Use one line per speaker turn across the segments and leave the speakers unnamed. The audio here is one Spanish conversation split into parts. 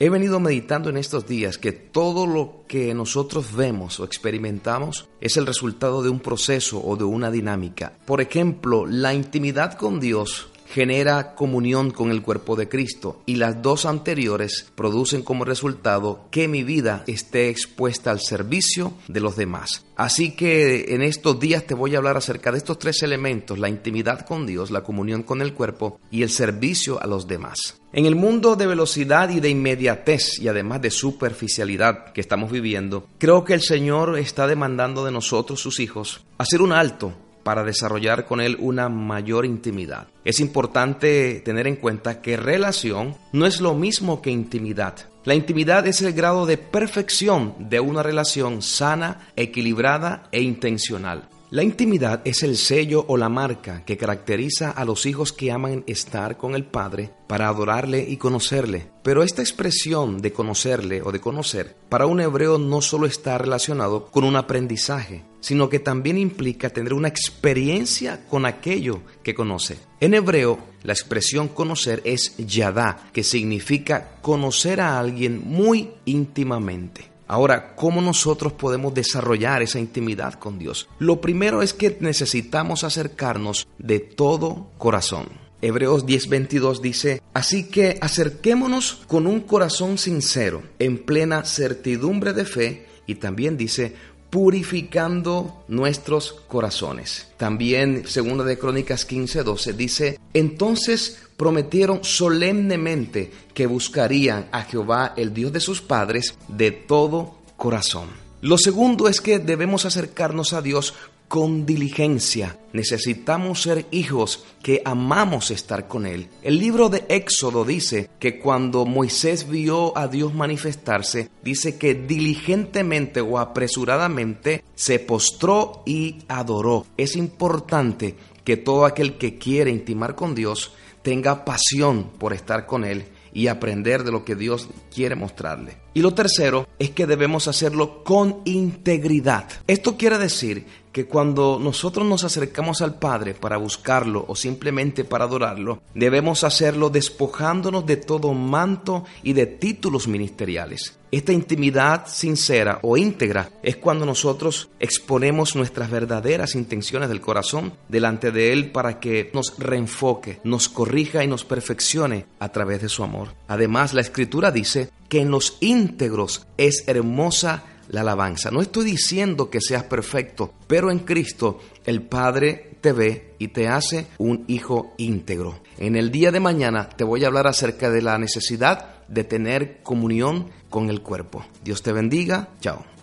He venido meditando en estos días que todo lo que nosotros vemos o experimentamos es el resultado de un proceso o de una dinámica. Por ejemplo, la intimidad con Dios genera comunión con el cuerpo de Cristo y las dos anteriores producen como resultado que mi vida esté expuesta al servicio de los demás. Así que en estos días te voy a hablar acerca de estos tres elementos, la intimidad con Dios, la comunión con el cuerpo y el servicio a los demás. En el mundo de velocidad y de inmediatez y además de superficialidad que estamos viviendo, creo que el Señor está demandando de nosotros, sus hijos, hacer un alto para desarrollar con Él una mayor intimidad. Es importante tener en cuenta que relación no es lo mismo que intimidad. La intimidad es el grado de perfección de una relación sana, equilibrada e intencional. La intimidad es el sello o la marca que caracteriza a los hijos que aman estar con el Padre para adorarle y conocerle. Pero esta expresión de conocerle o de conocer para un hebreo no solo está relacionado con un aprendizaje, sino que también implica tener una experiencia con aquello que conoce. En hebreo, la expresión conocer es yadá, que significa conocer a alguien muy íntimamente. Ahora, ¿cómo nosotros podemos desarrollar esa intimidad con Dios? Lo primero es que necesitamos acercarnos de todo corazón. Hebreos 10:22 dice, así que acerquémonos con un corazón sincero, en plena certidumbre de fe, y también dice, purificando nuestros corazones. También, segunda de Crónicas 15:12 dice, entonces prometieron solemnemente que buscarían a Jehová, el Dios de sus padres, de todo corazón. Lo segundo es que debemos acercarnos a Dios con diligencia. Necesitamos ser hijos que amamos estar con Él. El libro de Éxodo dice que cuando Moisés vio a Dios manifestarse, dice que diligentemente o apresuradamente se postró y adoró. Es importante que todo aquel que quiere intimar con Dios tenga pasión por estar con Él y aprender de lo que Dios quiere mostrarle. Y lo tercero es que debemos hacerlo con integridad. Esto quiere decir que cuando nosotros nos acercamos al Padre para buscarlo o simplemente para adorarlo, debemos hacerlo despojándonos de todo manto y de títulos ministeriales. Esta intimidad sincera o íntegra es cuando nosotros exponemos nuestras verdaderas intenciones del corazón delante de Él para que nos reenfoque, nos corrija y nos perfeccione a través de su amor. Además, la Escritura dice que en los íntegros es hermosa la alabanza. No estoy diciendo que seas perfecto, pero en Cristo el Padre te ve y te hace un hijo íntegro. En el día de mañana te voy a hablar acerca de la necesidad de tener comunión con el cuerpo. Dios te bendiga. Chao.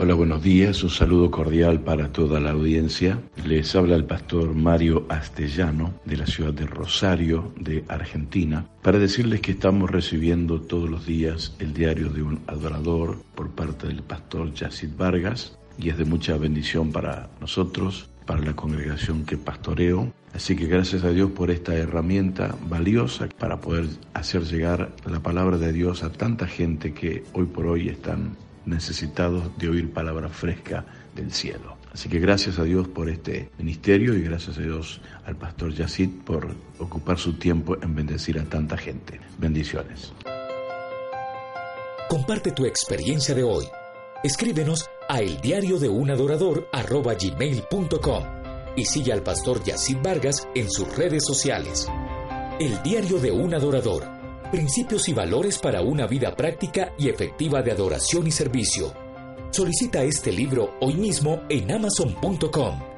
Hola, buenos días. Un saludo cordial para toda la audiencia. Les habla el pastor Mario Astellano de la ciudad de Rosario, de Argentina, para decirles que estamos recibiendo todos los días el diario de un adorador por parte del pastor Yacid Vargas y es de mucha bendición para nosotros, para la congregación que pastoreo. Así que gracias a Dios por esta herramienta valiosa para poder hacer llegar la palabra de Dios a tanta gente que hoy por hoy están necesitados de oír palabra fresca del cielo. Así que gracias a Dios por este ministerio y gracias a Dios al pastor Yacid por ocupar su tiempo en bendecir a tanta gente. Bendiciones.
Comparte tu experiencia de hoy. Escríbenos a el diario de un y sigue al pastor Yacid Vargas en sus redes sociales. El diario de un adorador Principios y valores para una vida práctica y efectiva de adoración y servicio. Solicita este libro hoy mismo en amazon.com.